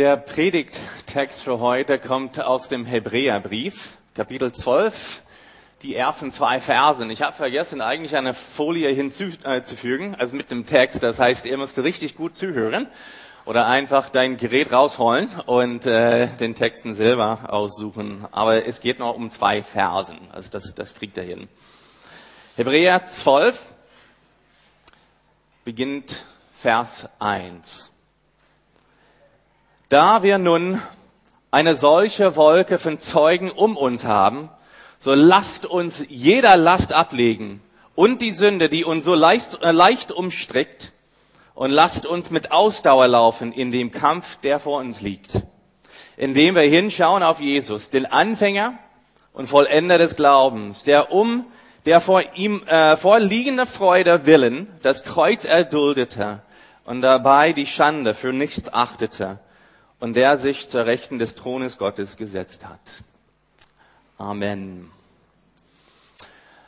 Der Predigttext für heute kommt aus dem Hebräerbrief, Kapitel 12, die ersten zwei Versen. Ich habe vergessen, eigentlich eine Folie hinzuzufügen, also mit dem Text. Das heißt, ihr müsst richtig gut zuhören oder einfach dein Gerät rausholen und äh, den Texten selber aussuchen. Aber es geht noch um zwei Versen, also das, das kriegt ihr hin. Hebräer 12 beginnt Vers 1. Da wir nun eine solche Wolke von Zeugen um uns haben, so lasst uns jeder Last ablegen und die Sünde, die uns so leicht, äh, leicht umstrickt, und lasst uns mit Ausdauer laufen in dem Kampf, der vor uns liegt, indem wir hinschauen auf Jesus, den Anfänger und Vollender des Glaubens, der um der vor ihm äh, vorliegende Freude willen das Kreuz erduldete und dabei die Schande für nichts achtete und der sich zur Rechten des Thrones Gottes gesetzt hat. Amen.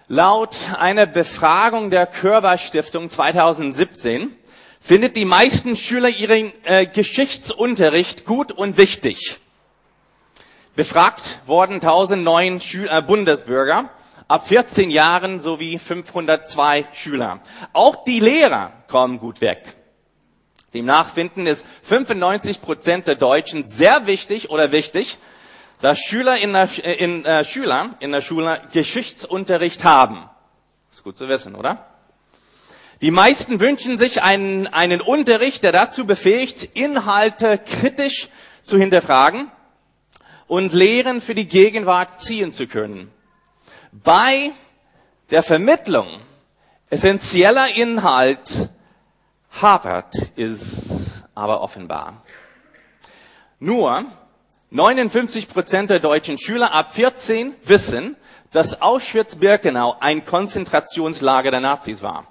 Laut einer Befragung der Körperstiftung 2017 findet die meisten Schüler ihren äh, Geschichtsunterricht gut und wichtig. Befragt wurden 1009 Schül äh, Bundesbürger ab 14 Jahren sowie 502 Schüler. Auch die Lehrer kommen gut weg. Demnach finden es 95 Prozent der Deutschen sehr wichtig oder wichtig, dass Schüler in der, in, äh, Schüler in der Schule Geschichtsunterricht haben. Ist gut zu wissen, oder? Die meisten wünschen sich einen, einen Unterricht, der dazu befähigt, Inhalte kritisch zu hinterfragen und Lehren für die Gegenwart ziehen zu können. Bei der Vermittlung essentieller Inhalt hapert ist aber offenbar. Nur 59 Prozent der deutschen Schüler ab 14 wissen, dass Auschwitz-Birkenau ein Konzentrationslager der Nazis war.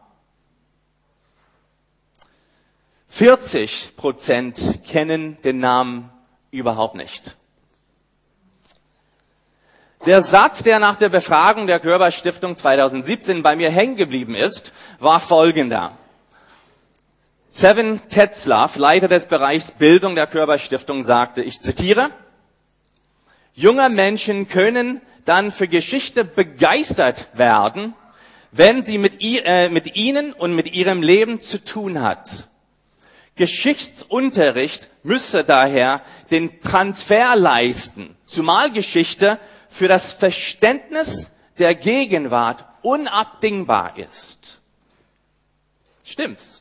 40 Prozent kennen den Namen überhaupt nicht. Der Satz, der nach der Befragung der Körperstiftung 2017 bei mir hängen geblieben ist, war folgender. Seven Tetzlaff, Leiter des Bereichs Bildung der Körperstiftung, sagte, ich zitiere, junge Menschen können dann für Geschichte begeistert werden, wenn sie mit, äh, mit ihnen und mit ihrem Leben zu tun hat. Geschichtsunterricht müsse daher den Transfer leisten, zumal Geschichte für das Verständnis der Gegenwart unabdingbar ist. Stimmt's?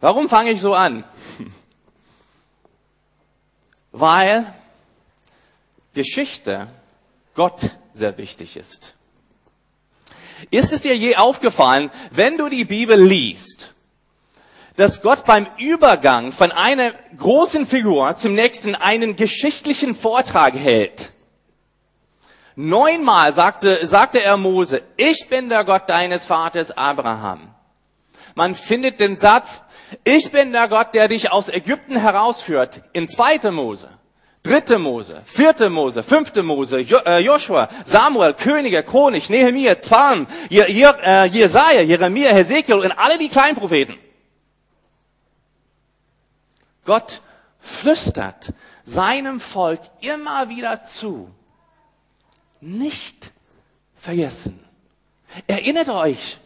Warum fange ich so an? Weil Geschichte Gott sehr wichtig ist. Ist es dir je aufgefallen, wenn du die Bibel liest, dass Gott beim Übergang von einer großen Figur zum nächsten einen geschichtlichen Vortrag hält? Neunmal sagte, sagte er Mose, ich bin der Gott deines Vaters Abraham. Man findet den Satz, ich bin der Gott, der dich aus Ägypten herausführt. In zweite Mose, dritte Mose, vierte Mose, fünfte Mose, äh, Joshua, Samuel, Könige, Chronik, Nehemiah, Psalm, äh, Jesaja, Jeremia, Hesekiel und alle die Kleinpropheten. Gott flüstert seinem Volk immer wieder zu. Nicht vergessen. Erinnert euch,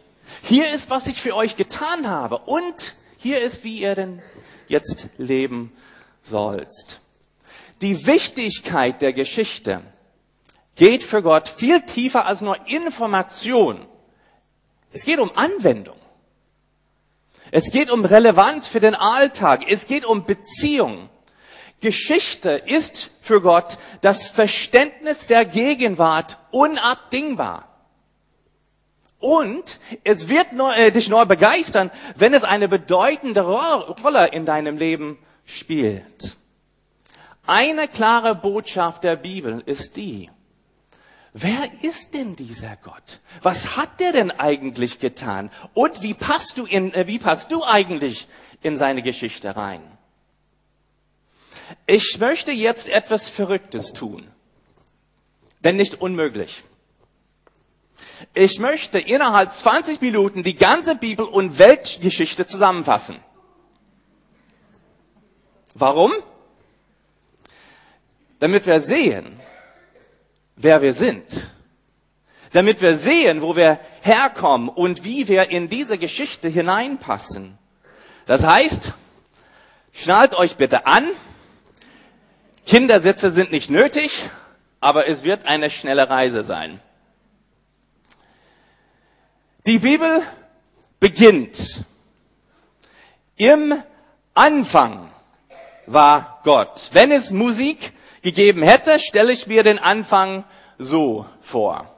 hier ist, was ich für euch getan habe. Und hier ist, wie ihr denn jetzt leben sollst. Die Wichtigkeit der Geschichte geht für Gott viel tiefer als nur Information. Es geht um Anwendung. Es geht um Relevanz für den Alltag. Es geht um Beziehung. Geschichte ist für Gott das Verständnis der Gegenwart unabdingbar. Und es wird nur, äh, dich nur begeistern, wenn es eine bedeutende Rolle in deinem Leben spielt. Eine klare Botschaft der Bibel ist die, wer ist denn dieser Gott? Was hat der denn eigentlich getan? Und wie passt du in, äh, wie passt du eigentlich in seine Geschichte rein? Ich möchte jetzt etwas Verrücktes tun, wenn nicht unmöglich. Ich möchte innerhalb 20 Minuten die ganze Bibel und Weltgeschichte zusammenfassen. Warum? Damit wir sehen, wer wir sind. Damit wir sehen, wo wir herkommen und wie wir in diese Geschichte hineinpassen. Das heißt, schnallt euch bitte an. Kindersitze sind nicht nötig, aber es wird eine schnelle Reise sein. Die Bibel beginnt. Im Anfang war Gott. Wenn es Musik gegeben hätte, stelle ich mir den Anfang so vor.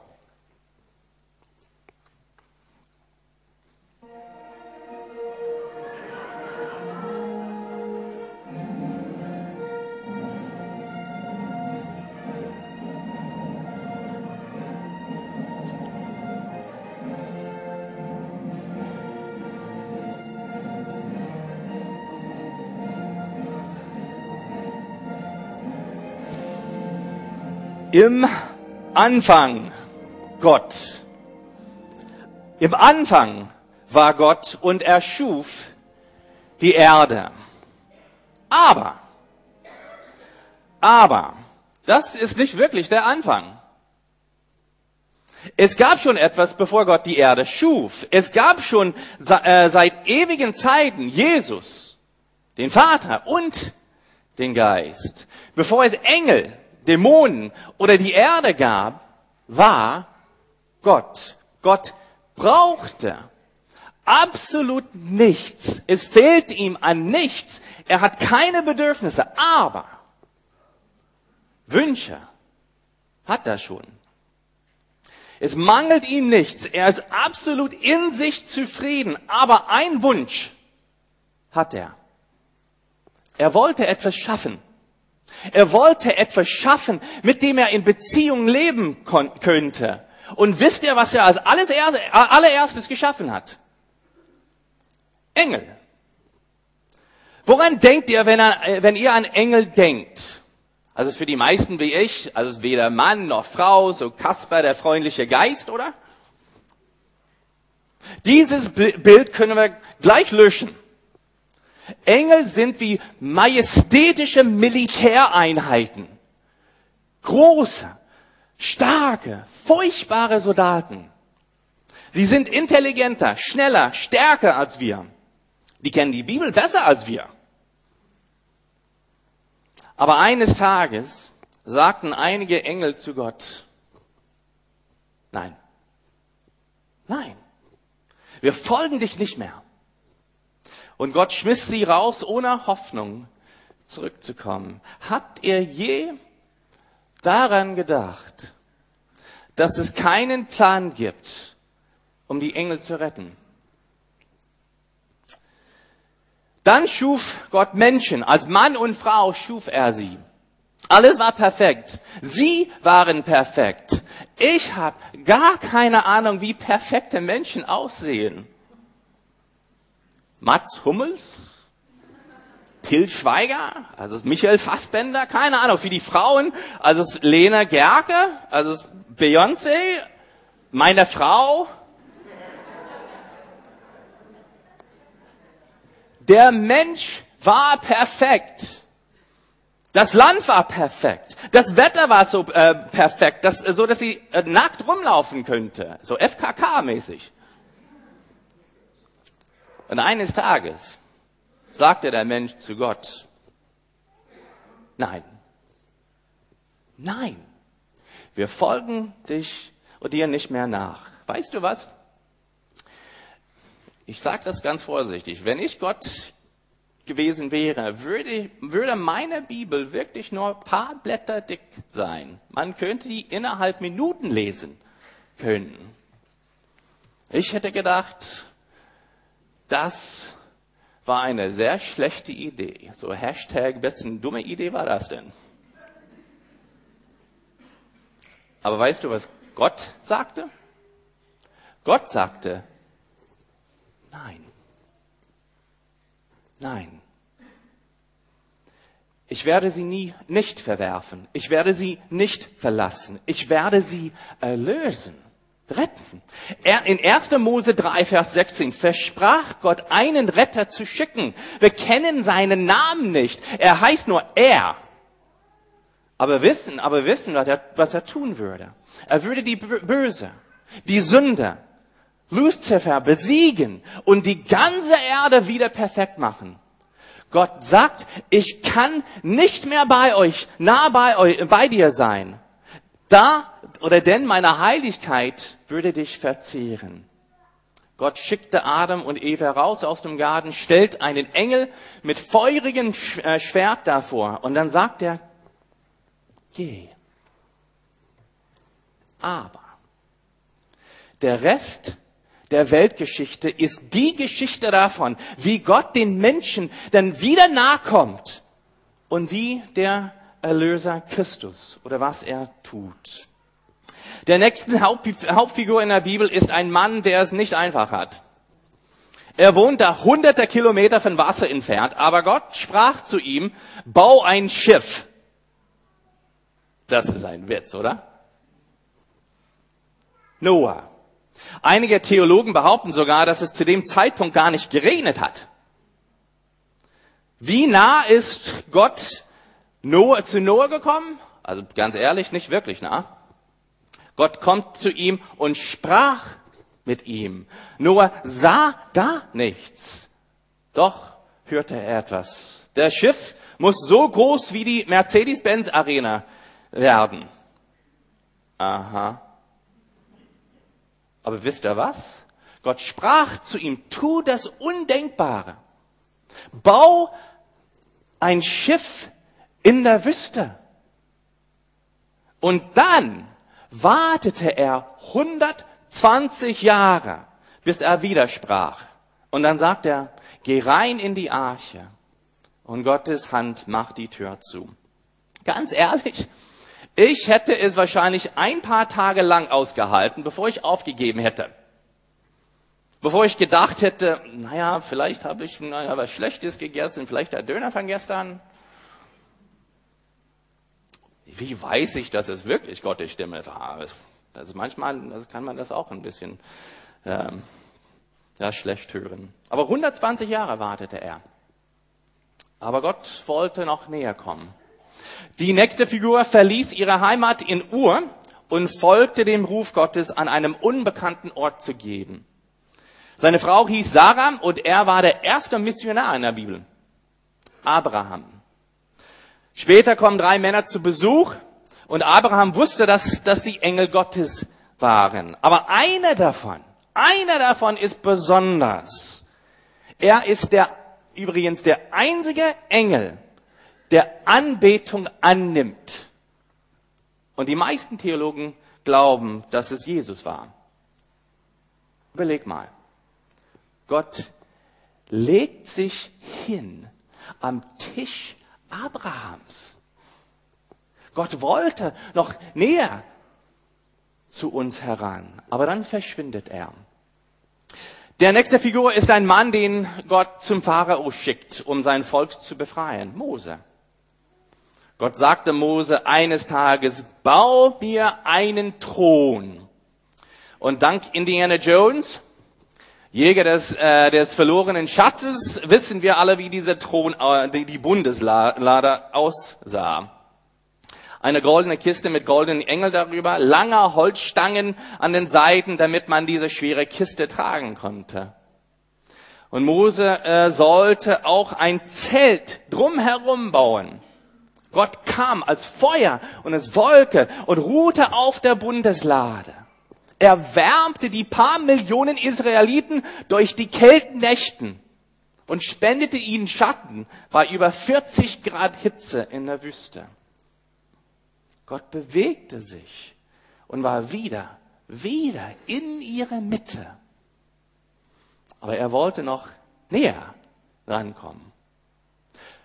Im Anfang Gott. Im Anfang war Gott und er schuf die Erde. Aber, aber, das ist nicht wirklich der Anfang. Es gab schon etwas, bevor Gott die Erde schuf. Es gab schon äh, seit ewigen Zeiten Jesus, den Vater und den Geist. Bevor es Engel Dämonen oder die Erde gab, war Gott. Gott brauchte absolut nichts. Es fehlt ihm an nichts. Er hat keine Bedürfnisse, aber Wünsche hat er schon. Es mangelt ihm nichts. Er ist absolut in sich zufrieden. Aber ein Wunsch hat er. Er wollte etwas schaffen. Er wollte etwas schaffen, mit dem er in Beziehung leben könnte. Und wisst ihr, was er als alles allererstes geschaffen hat? Engel. Woran denkt ihr, wenn, er, wenn ihr an Engel denkt? Also für die meisten wie ich, also weder Mann noch Frau, so Kasper, der freundliche Geist, oder? Dieses Bild können wir gleich löschen. Engel sind wie majestätische Militäreinheiten. Große, starke, furchtbare Soldaten. Sie sind intelligenter, schneller, stärker als wir. Die kennen die Bibel besser als wir. Aber eines Tages sagten einige Engel zu Gott, nein, nein, wir folgen dich nicht mehr. Und Gott schmiss sie raus, ohne Hoffnung zurückzukommen. Habt ihr je daran gedacht, dass es keinen Plan gibt, um die Engel zu retten? Dann schuf Gott Menschen. Als Mann und Frau schuf er sie. Alles war perfekt. Sie waren perfekt. Ich habe gar keine Ahnung, wie perfekte Menschen aussehen. Mats Hummels, Till Schweiger, also Michael Fassbender, keine Ahnung, für die Frauen, also Lena Gerke, also Beyoncé, meine Frau. Der Mensch war perfekt. Das Land war perfekt. Das Wetter war so äh, perfekt, dass, so dass sie äh, nackt rumlaufen könnte. So FKK-mäßig. Und eines Tages sagte der Mensch zu Gott, nein, nein, wir folgen dich und dir nicht mehr nach. Weißt du was? Ich sage das ganz vorsichtig. Wenn ich Gott gewesen wäre, würde, würde meine Bibel wirklich nur ein paar Blätter dick sein. Man könnte die innerhalb Minuten lesen können. Ich hätte gedacht, das war eine sehr schlechte Idee. So Hashtag, wessen dumme Idee war das denn? Aber weißt du, was Gott sagte? Gott sagte, nein, nein. Ich werde sie nie nicht verwerfen. Ich werde sie nicht verlassen. Ich werde sie erlösen. Retten. Er, in 1. Mose 3, Vers 16 versprach Gott, einen Retter zu schicken. Wir kennen seinen Namen nicht. Er heißt nur er. Aber wissen, aber wissen, was er, was er tun würde. Er würde die Böse, die Sünde, Lucifer besiegen und die ganze Erde wieder perfekt machen. Gott sagt, ich kann nicht mehr bei euch, nah bei euch, bei dir sein. Da oder denn meine Heiligkeit würde dich verzehren. Gott schickte Adam und Eva raus aus dem Garten, stellt einen Engel mit feurigem äh, Schwert davor und dann sagt er, geh. Aber der Rest der Weltgeschichte ist die Geschichte davon, wie Gott den Menschen dann wieder nachkommt und wie der Erlöser Christus oder was er tut. Der nächste Hauptfigur in der Bibel ist ein Mann, der es nicht einfach hat. Er wohnt da hunderte Kilometer von Wasser entfernt, aber Gott sprach zu ihm, bau ein Schiff. Das ist ein Witz, oder? Noah. Einige Theologen behaupten sogar, dass es zu dem Zeitpunkt gar nicht geregnet hat. Wie nah ist Gott Noah, zu Noah gekommen? Also ganz ehrlich, nicht wirklich nah. Gott kommt zu ihm und sprach mit ihm. Noah sah gar nichts. Doch hörte er etwas. Der Schiff muss so groß wie die Mercedes-Benz Arena werden. Aha. Aber wisst ihr was? Gott sprach zu ihm, tu das Undenkbare. Bau ein Schiff in der Wüste. Und dann wartete er 120 Jahre, bis er widersprach. Und dann sagt er, geh rein in die Arche. Und Gottes Hand macht die Tür zu. Ganz ehrlich, ich hätte es wahrscheinlich ein paar Tage lang ausgehalten, bevor ich aufgegeben hätte. Bevor ich gedacht hätte, naja, vielleicht habe ich naja, was Schlechtes gegessen, vielleicht der Döner von gestern. Wie weiß ich, dass es wirklich Gottes Stimme war? Ist manchmal das kann man das auch ein bisschen ähm, ja, schlecht hören. Aber 120 Jahre wartete er. Aber Gott wollte noch näher kommen. Die nächste Figur verließ ihre Heimat in Ur und folgte dem Ruf Gottes, an einem unbekannten Ort zu geben. Seine Frau hieß Sarah und er war der erste Missionar in der Bibel. Abraham. Später kommen drei Männer zu Besuch und Abraham wusste, dass, dass sie Engel Gottes waren. Aber einer davon, einer davon ist besonders. Er ist der, übrigens der einzige Engel, der Anbetung annimmt. Und die meisten Theologen glauben, dass es Jesus war. Überleg mal. Gott legt sich hin am Tisch Abrahams. Gott wollte noch näher zu uns heran, aber dann verschwindet er. Der nächste Figur ist ein Mann, den Gott zum Pharao schickt, um sein Volk zu befreien, Mose. Gott sagte Mose eines Tages, bau mir einen Thron. Und dank Indiana Jones, Jäger des, äh, des verlorenen Schatzes, wissen wir alle, wie dieser Thron, äh, die, die Bundeslade aussah. Eine goldene Kiste mit goldenen Engel darüber, langer Holzstangen an den Seiten, damit man diese schwere Kiste tragen konnte. Und Mose äh, sollte auch ein Zelt drumherum bauen Gott kam als Feuer und als Wolke und ruhte auf der Bundeslade. Er wärmte die paar Millionen Israeliten durch die Kältennächten und spendete ihnen Schatten bei über 40 Grad Hitze in der Wüste. Gott bewegte sich und war wieder, wieder in ihrer Mitte. Aber er wollte noch näher rankommen.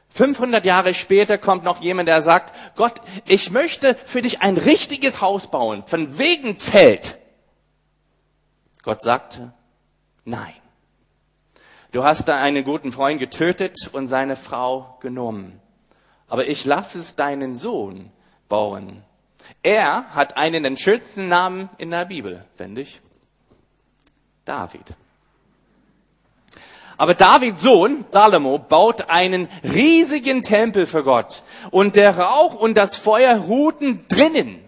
500 Jahre später kommt noch jemand, der sagt, Gott, ich möchte für dich ein richtiges Haus bauen, von wegen Zelt. Gott sagte, nein. Du hast da einen guten Freund getötet und seine Frau genommen. Aber ich lasse es deinen Sohn bauen. Er hat einen den schönsten Namen in der Bibel, finde ich. David. Aber Davids Sohn, Salomo, baut einen riesigen Tempel für Gott. Und der Rauch und das Feuer ruhten drinnen.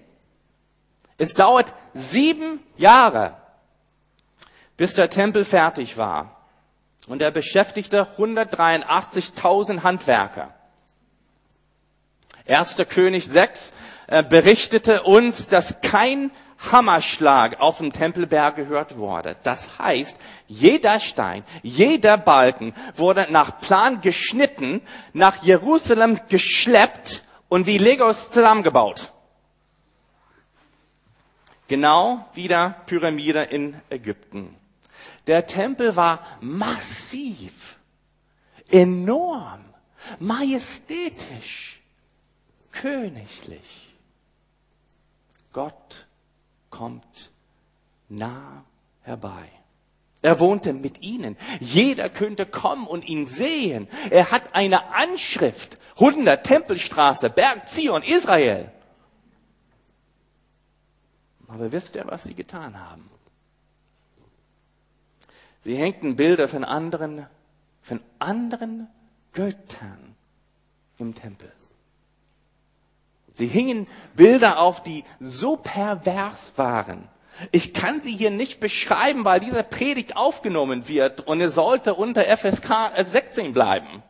Es dauert sieben Jahre, bis der Tempel fertig war. Und er beschäftigte 183.000 Handwerker. Erster König 6 äh, berichtete uns, dass kein Hammerschlag auf dem Tempelberg gehört wurde. Das heißt, jeder Stein, jeder Balken wurde nach Plan geschnitten, nach Jerusalem geschleppt und wie Legos zusammengebaut. Genau wie der Pyramide in Ägypten. Der Tempel war massiv, enorm, majestätisch, königlich. Gott kommt nah herbei. Er wohnte mit ihnen. Jeder könnte kommen und ihn sehen. Er hat eine Anschrift. 100 Tempelstraße, Berg Zion, Israel. Aber wisst ihr, was sie getan haben? Sie hängten Bilder von anderen, von anderen Göttern im Tempel. Sie hingen Bilder auf, die so pervers waren. Ich kann sie hier nicht beschreiben, weil dieser Predigt aufgenommen wird und es sollte unter FSK 16 bleiben.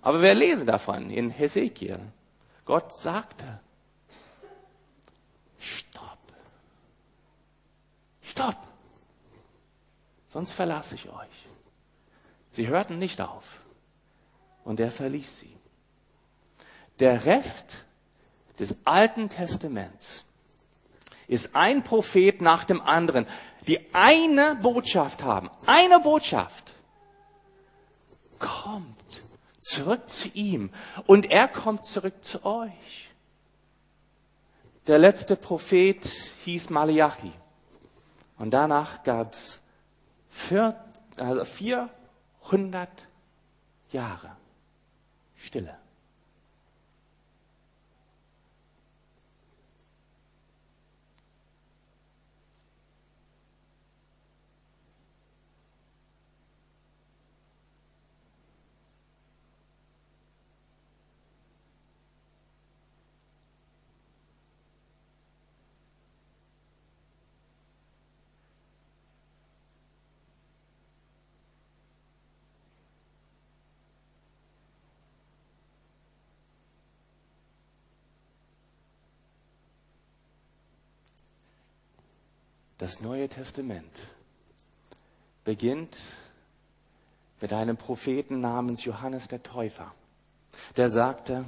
Aber wir lesen davon in Hesekiel. Gott sagte, stopp, stopp, sonst verlasse ich euch. Sie hörten nicht auf und er verließ sie. Der Rest des Alten Testaments ist ein Prophet nach dem anderen, die eine Botschaft haben. Eine Botschaft. Kommt zurück zu ihm und er kommt zurück zu euch. Der letzte Prophet hieß Malachi. Und danach gab es 400 Jahre Stille. Das Neue Testament beginnt mit einem Propheten namens Johannes der Täufer, der sagte,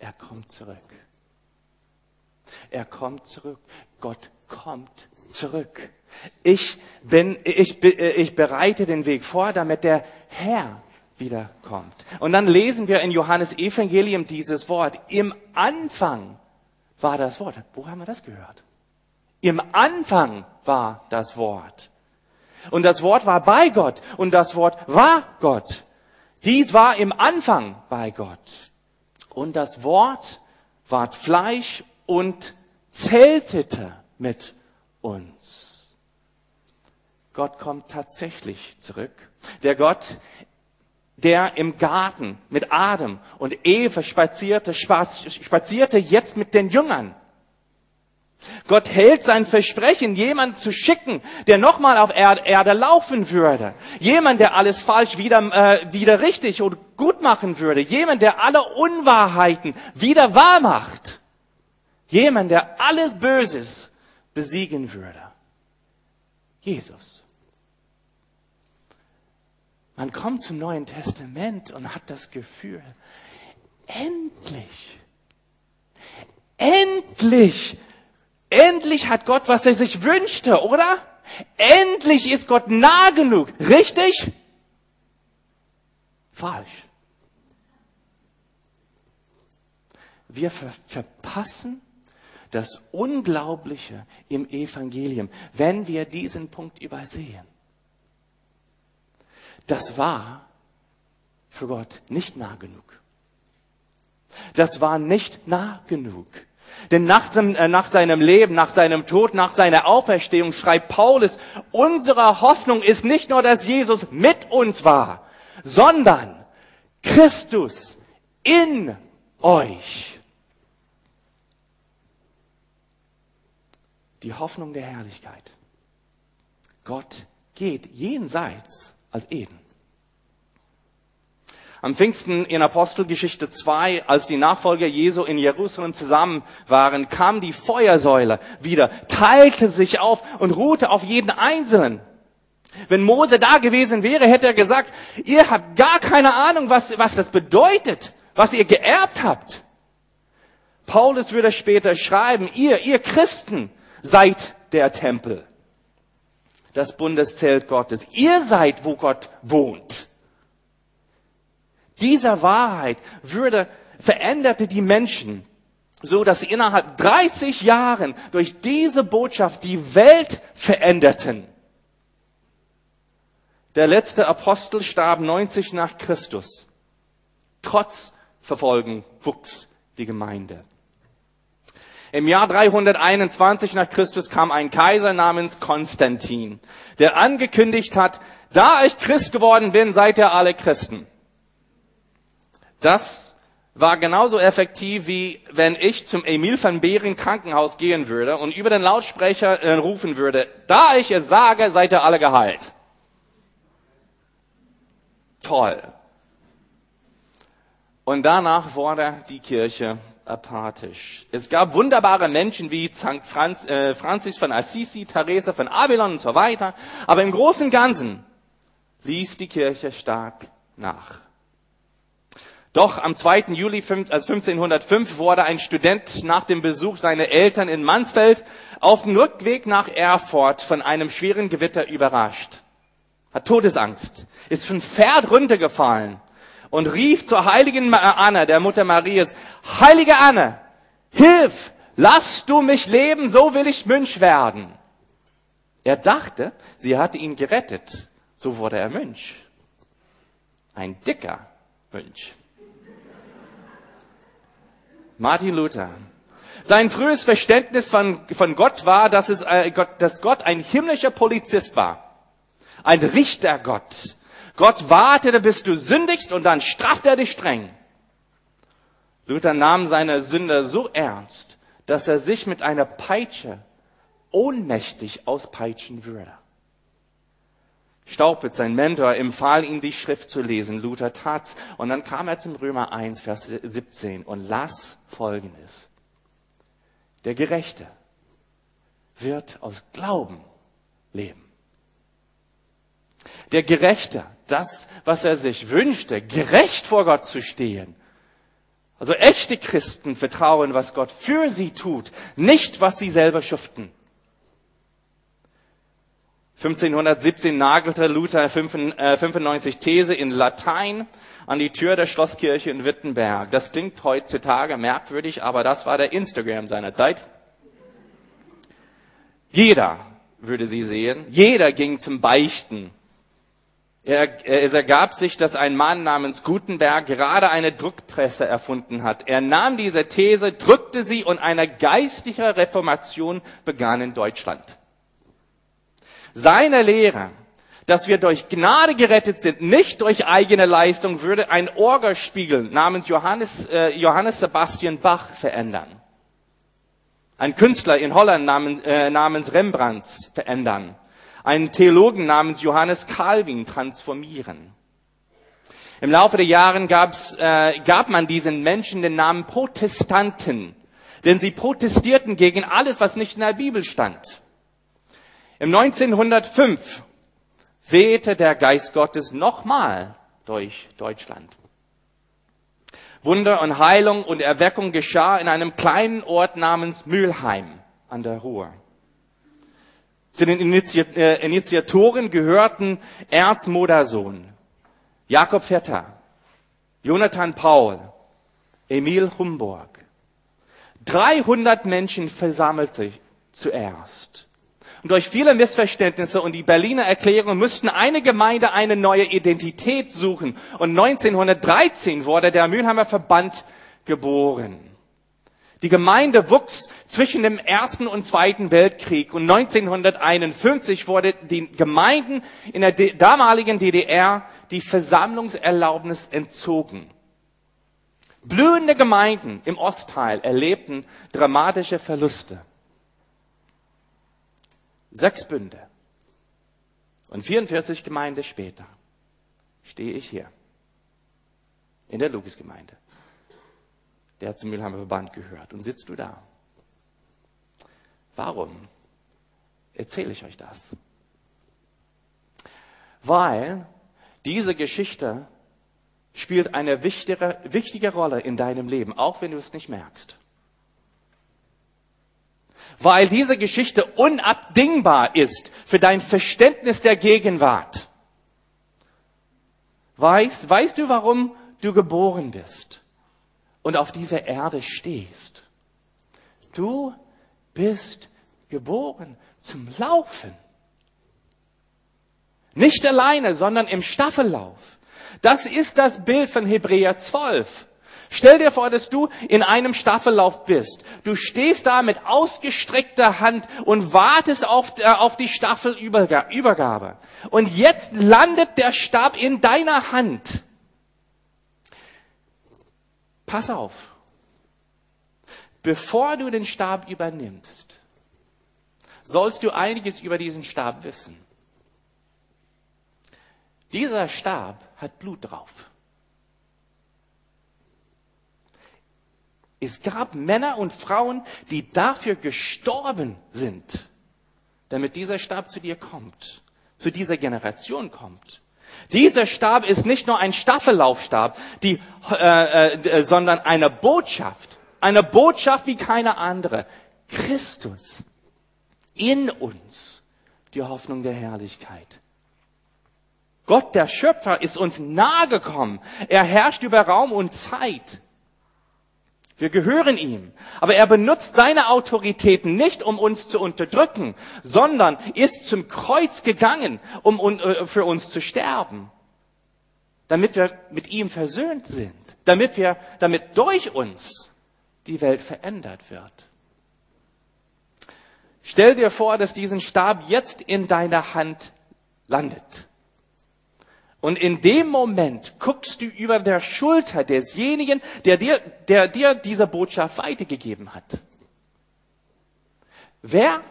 er kommt zurück. Er kommt zurück. Gott kommt zurück. Ich bin, ich, ich bereite den Weg vor, damit der Herr wiederkommt. Und dann lesen wir in Johannes Evangelium dieses Wort. Im Anfang war das Wort. Wo haben wir das gehört? Im Anfang war das Wort. Und das Wort war bei Gott und das Wort war Gott. Dies war im Anfang bei Gott. Und das Wort ward Fleisch und zeltete mit uns. Gott kommt tatsächlich zurück. Der Gott, der im Garten mit Adam und Eva spazierte, spazierte jetzt mit den Jüngern. Gott hält sein Versprechen, jemanden zu schicken, der nochmal auf Erde laufen würde. Jemand, der alles falsch wieder, äh, wieder richtig und gut machen würde. Jemand, der alle Unwahrheiten wieder wahr macht. Jemand, der alles Böses besiegen würde. Jesus. Man kommt zum Neuen Testament und hat das Gefühl, endlich, endlich endlich hat Gott, was er sich wünschte, oder? Endlich ist Gott nah genug. Richtig? Falsch. Wir ver verpassen das Unglaubliche im Evangelium, wenn wir diesen Punkt übersehen. Das war für Gott nicht nah genug. Das war nicht nah genug. Denn nach, äh, nach, seinem Leben, nach seinem Tod, nach seiner Auferstehung schreibt Paulus, unsere Hoffnung ist nicht nur, dass Jesus mit uns war, sondern Christus in euch. Die Hoffnung der Herrlichkeit. Gott geht jenseits als Eden. Am Pfingsten in Apostelgeschichte 2, als die Nachfolger Jesu in Jerusalem zusammen waren, kam die Feuersäule wieder, teilte sich auf und ruhte auf jeden Einzelnen. Wenn Mose da gewesen wäre, hätte er gesagt, ihr habt gar keine Ahnung, was, was das bedeutet, was ihr geerbt habt. Paulus würde später schreiben, ihr, ihr Christen seid der Tempel, das Bundeszelt Gottes. Ihr seid, wo Gott wohnt. Dieser Wahrheit würde, veränderte die Menschen, so dass sie innerhalb 30 Jahren durch diese Botschaft die Welt veränderten. Der letzte Apostel starb 90 nach Christus. Trotz Verfolgen wuchs die Gemeinde. Im Jahr 321 nach Christus kam ein Kaiser namens Konstantin, der angekündigt hat, da ich Christ geworden bin, seid ihr alle Christen. Das war genauso effektiv, wie wenn ich zum Emil van Beeren Krankenhaus gehen würde und über den Lautsprecher äh, rufen würde, da ich es sage, seid ihr alle geheilt. Toll. Und danach wurde die Kirche apathisch. Es gab wunderbare Menschen wie St. Franz, äh, Francis von Assisi, Therese von Avalon und so weiter. Aber im Großen und Ganzen ließ die Kirche stark nach. Doch am 2. Juli 1505 also wurde ein Student nach dem Besuch seiner Eltern in Mansfeld auf dem Rückweg nach Erfurt von einem schweren Gewitter überrascht. Hat Todesangst, ist von Pferd runtergefallen und rief zur heiligen Anne, der Mutter Marias, Heilige Anne, hilf, lass du mich leben, so will ich Mönch werden. Er dachte, sie hatte ihn gerettet. So wurde er Mönch. Ein dicker Mönch. Martin Luther. Sein frühes Verständnis von, von Gott war, dass, es, äh, Gott, dass Gott ein himmlischer Polizist war. Ein Richtergott. Gott wartete, bis du sündigst und dann straft er dich streng. Luther nahm seine Sünde so ernst, dass er sich mit einer Peitsche ohnmächtig auspeitschen würde. Staupitz, sein Mentor, empfahl ihm, die Schrift zu lesen. Luther tat's. Und dann kam er zum Römer 1, Vers 17 und las Folgendes. Der Gerechte wird aus Glauben leben. Der Gerechte, das, was er sich wünschte, gerecht vor Gott zu stehen. Also echte Christen vertrauen, was Gott für sie tut, nicht was sie selber schuften. 1517 nagelte Luther 95 äh, These in Latein an die Tür der Schlosskirche in Wittenberg. Das klingt heutzutage merkwürdig, aber das war der Instagram seiner Zeit. Jeder würde sie sehen. Jeder ging zum Beichten. Er, es ergab sich, dass ein Mann namens Gutenberg gerade eine Druckpresse erfunden hat. Er nahm diese These, drückte sie und eine geistliche Reformation begann in Deutschland. Seine Lehre, dass wir durch Gnade gerettet sind, nicht durch eigene Leistung, würde ein Orgelspiegel namens Johannes, äh, Johannes Sebastian Bach verändern. Ein Künstler in Holland namens, äh, namens Rembrandt verändern. Einen Theologen namens Johannes Calvin transformieren. Im Laufe der Jahre gab's, äh, gab man diesen Menschen den Namen Protestanten, denn sie protestierten gegen alles, was nicht in der Bibel stand. Im 1905 wehte der Geist Gottes nochmal durch Deutschland. Wunder und Heilung und Erweckung geschah in einem kleinen Ort namens Mülheim an der Ruhr. Zu den äh, Initiatoren gehörten Ernst Modersohn, Jakob Vetter, Jonathan Paul, Emil Humburg. 300 Menschen versammelt sich zuerst. Und durch viele Missverständnisse und die Berliner Erklärung müssten eine Gemeinde eine neue Identität suchen. Und 1913 wurde der Mülheimer Verband geboren. Die Gemeinde wuchs zwischen dem Ersten und Zweiten Weltkrieg und 1951 wurde den Gemeinden in der damaligen DDR die Versammlungserlaubnis entzogen. Blühende Gemeinden im Ostteil erlebten dramatische Verluste. Sechs Bünde und 44 Gemeinden später stehe ich hier in der Lukasgemeinde der zum Mülheimer Verband gehört. Und sitzt du da? Warum erzähle ich euch das? Weil diese Geschichte spielt eine wichtige, wichtige Rolle in deinem Leben, auch wenn du es nicht merkst. Weil diese Geschichte unabdingbar ist für dein Verständnis der Gegenwart. Weißt, weißt du, warum du geboren bist? und auf dieser Erde stehst. Du bist geboren zum Laufen. Nicht alleine, sondern im Staffellauf. Das ist das Bild von Hebräer 12. Stell dir vor, dass du in einem Staffellauf bist. Du stehst da mit ausgestreckter Hand und wartest auf, äh, auf die Staffelübergabe. Und jetzt landet der Stab in deiner Hand. Pass auf. Bevor du den Stab übernimmst, sollst du einiges über diesen Stab wissen. Dieser Stab hat Blut drauf. Es gab Männer und Frauen, die dafür gestorben sind, damit dieser Stab zu dir kommt, zu dieser Generation kommt. Dieser Stab ist nicht nur ein Staffellaufstab, die, äh, äh, sondern eine Botschaft. Eine Botschaft wie keine andere. Christus in uns, die Hoffnung der Herrlichkeit. Gott, der Schöpfer, ist uns nahe gekommen. Er herrscht über Raum und Zeit. Wir gehören ihm. Aber er benutzt seine Autoritäten nicht, um uns zu unterdrücken, sondern ist zum Kreuz gegangen, um äh, für uns zu sterben. Damit wir mit ihm versöhnt sind. Damit wir, damit durch uns die Welt verändert wird. Stell dir vor, dass diesen Stab jetzt in deiner Hand landet. Und in dem Moment guckst du über der Schulter desjenigen, der dir, der dir diese Botschaft weitergegeben hat. Wer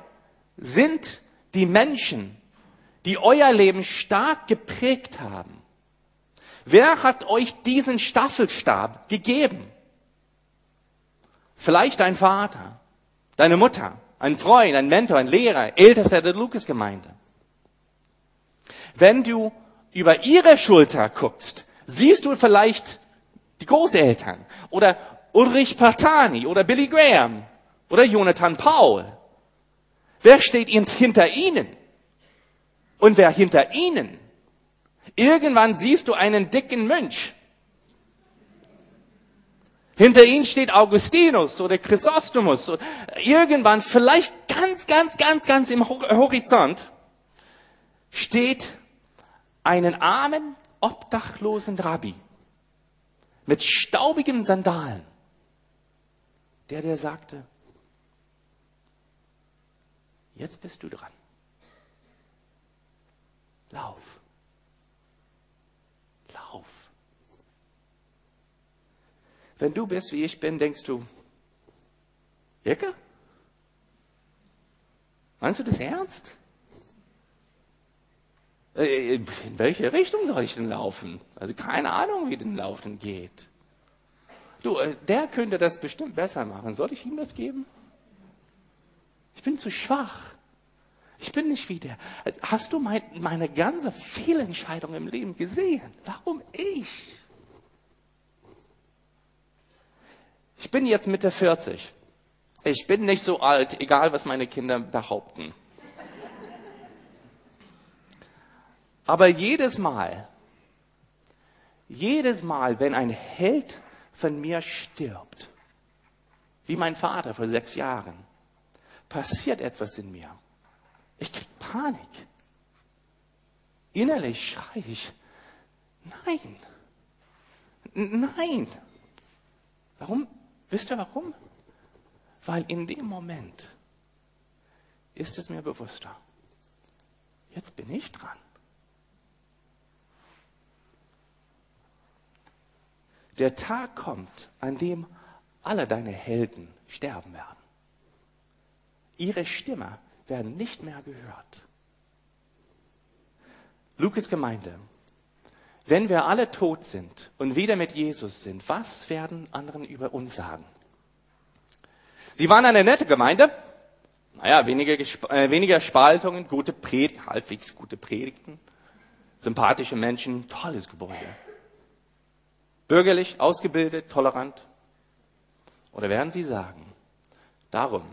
sind die Menschen, die euer Leben stark geprägt haben? Wer hat euch diesen Staffelstab gegeben? Vielleicht dein Vater, deine Mutter, ein Freund, ein Mentor, ein Lehrer, Ältester der Lukasgemeinde. Wenn du über ihre Schulter guckst, siehst du vielleicht die Großeltern oder Ulrich Partani oder Billy Graham oder Jonathan Paul. Wer steht hinter ihnen? Und wer hinter ihnen? Irgendwann siehst du einen dicken Mönch. Hinter ihnen steht Augustinus oder Chrysostomus. Irgendwann, vielleicht ganz, ganz, ganz, ganz im Horizont, steht einen armen, obdachlosen Rabbi mit staubigen Sandalen, der der sagte, jetzt bist du dran. Lauf. Lauf. Wenn du bist, wie ich bin, denkst du, Ecke? Meinst du das ernst? Äh, in welche Richtung soll ich denn laufen? Also keine Ahnung, wie den Laufen geht. Du, äh, der könnte das bestimmt besser machen. Soll ich ihm das geben? Ich bin zu schwach. Ich bin nicht wie der. Hast du mein, meine ganze Fehlentscheidung im Leben gesehen? Warum ich? Ich bin jetzt Mitte 40. Ich bin nicht so alt, egal was meine Kinder behaupten. Aber jedes Mal, jedes Mal, wenn ein Held von mir stirbt, wie mein Vater vor sechs Jahren, passiert etwas in mir. Ich krieg Panik. Innerlich schreie ich, nein, nein. Warum? Wisst ihr warum? Weil in dem Moment ist es mir bewusster. Jetzt bin ich dran. Der Tag kommt, an dem alle deine Helden sterben werden. Ihre Stimme werden nicht mehr gehört. Lukas Gemeinde, wenn wir alle tot sind und wieder mit Jesus sind, was werden anderen über uns sagen? Sie waren eine nette Gemeinde. Naja, weniger, äh, weniger Spaltungen, gute Predigten, halbwegs gute Predigten, sympathische Menschen, tolles Gebäude. Bürgerlich, ausgebildet, tolerant. Oder werden Sie sagen, darum,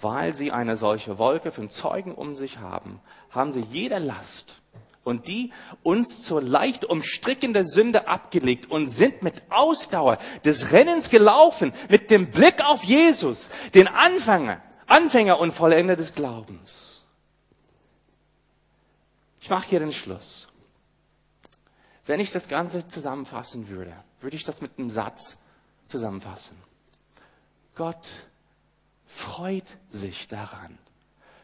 weil Sie eine solche Wolke von Zeugen um sich haben, haben Sie jede Last und die uns zur leicht umstrickende Sünde abgelegt und sind mit Ausdauer des Rennens gelaufen, mit dem Blick auf Jesus, den Anfänger, Anfänger und Vollender des Glaubens. Ich mache hier den Schluss. Wenn ich das Ganze zusammenfassen würde, würde ich das mit einem Satz zusammenfassen. Gott freut sich daran,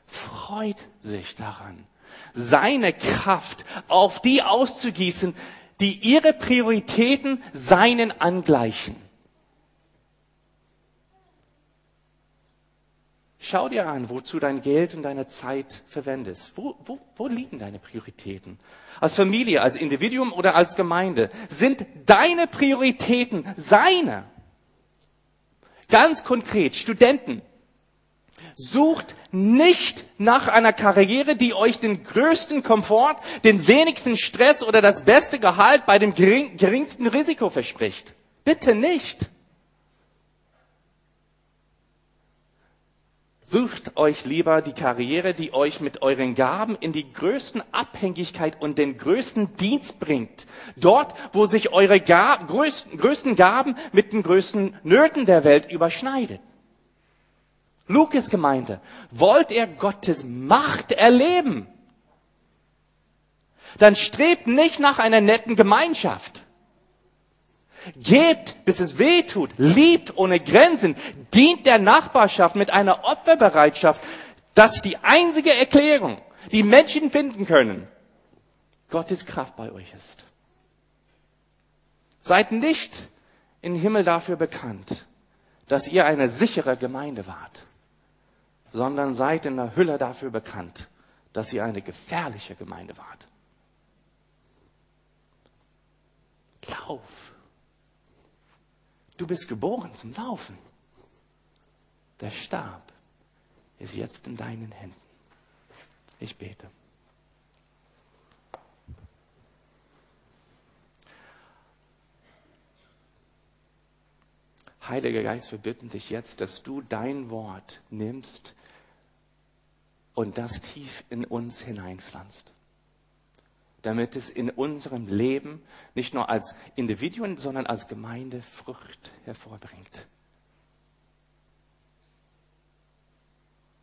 freut sich daran, seine Kraft auf die auszugießen, die ihre Prioritäten seinen angleichen. Schau dir an, wozu dein Geld und deine Zeit verwendest. Wo, wo, wo liegen deine Prioritäten? Als Familie, als Individuum oder als Gemeinde? Sind deine Prioritäten seine? Ganz konkret, Studenten, Sucht nicht nach einer Karriere, die euch den größten Komfort, den wenigsten Stress oder das beste Gehalt bei dem geringsten Risiko verspricht. Bitte nicht. Sucht euch lieber die Karriere, die euch mit euren Gaben in die größten Abhängigkeit und den größten Dienst bringt. Dort, wo sich eure Ga größten, größten Gaben mit den größten Nöten der Welt überschneidet. Lukas Gemeinde, wollt ihr Gottes Macht erleben? Dann strebt nicht nach einer netten Gemeinschaft. Gebt, bis es weh tut, liebt ohne Grenzen, dient der Nachbarschaft mit einer Opferbereitschaft. Das die einzige Erklärung, die Menschen finden können. Gottes Kraft bei euch ist. Seid nicht im Himmel dafür bekannt, dass ihr eine sichere Gemeinde wart sondern seid in der Hülle dafür bekannt, dass ihr eine gefährliche Gemeinde wart. Lauf. Du bist geboren zum Laufen. Der Stab ist jetzt in deinen Händen. Ich bete. Heiliger Geist, wir bitten dich jetzt, dass du dein Wort nimmst und das tief in uns hineinpflanzt. Damit es in unserem Leben nicht nur als Individuen, sondern als Gemeinde Frucht hervorbringt.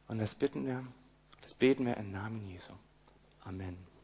Und das bitten wir, das beten wir im Namen Jesu. Amen.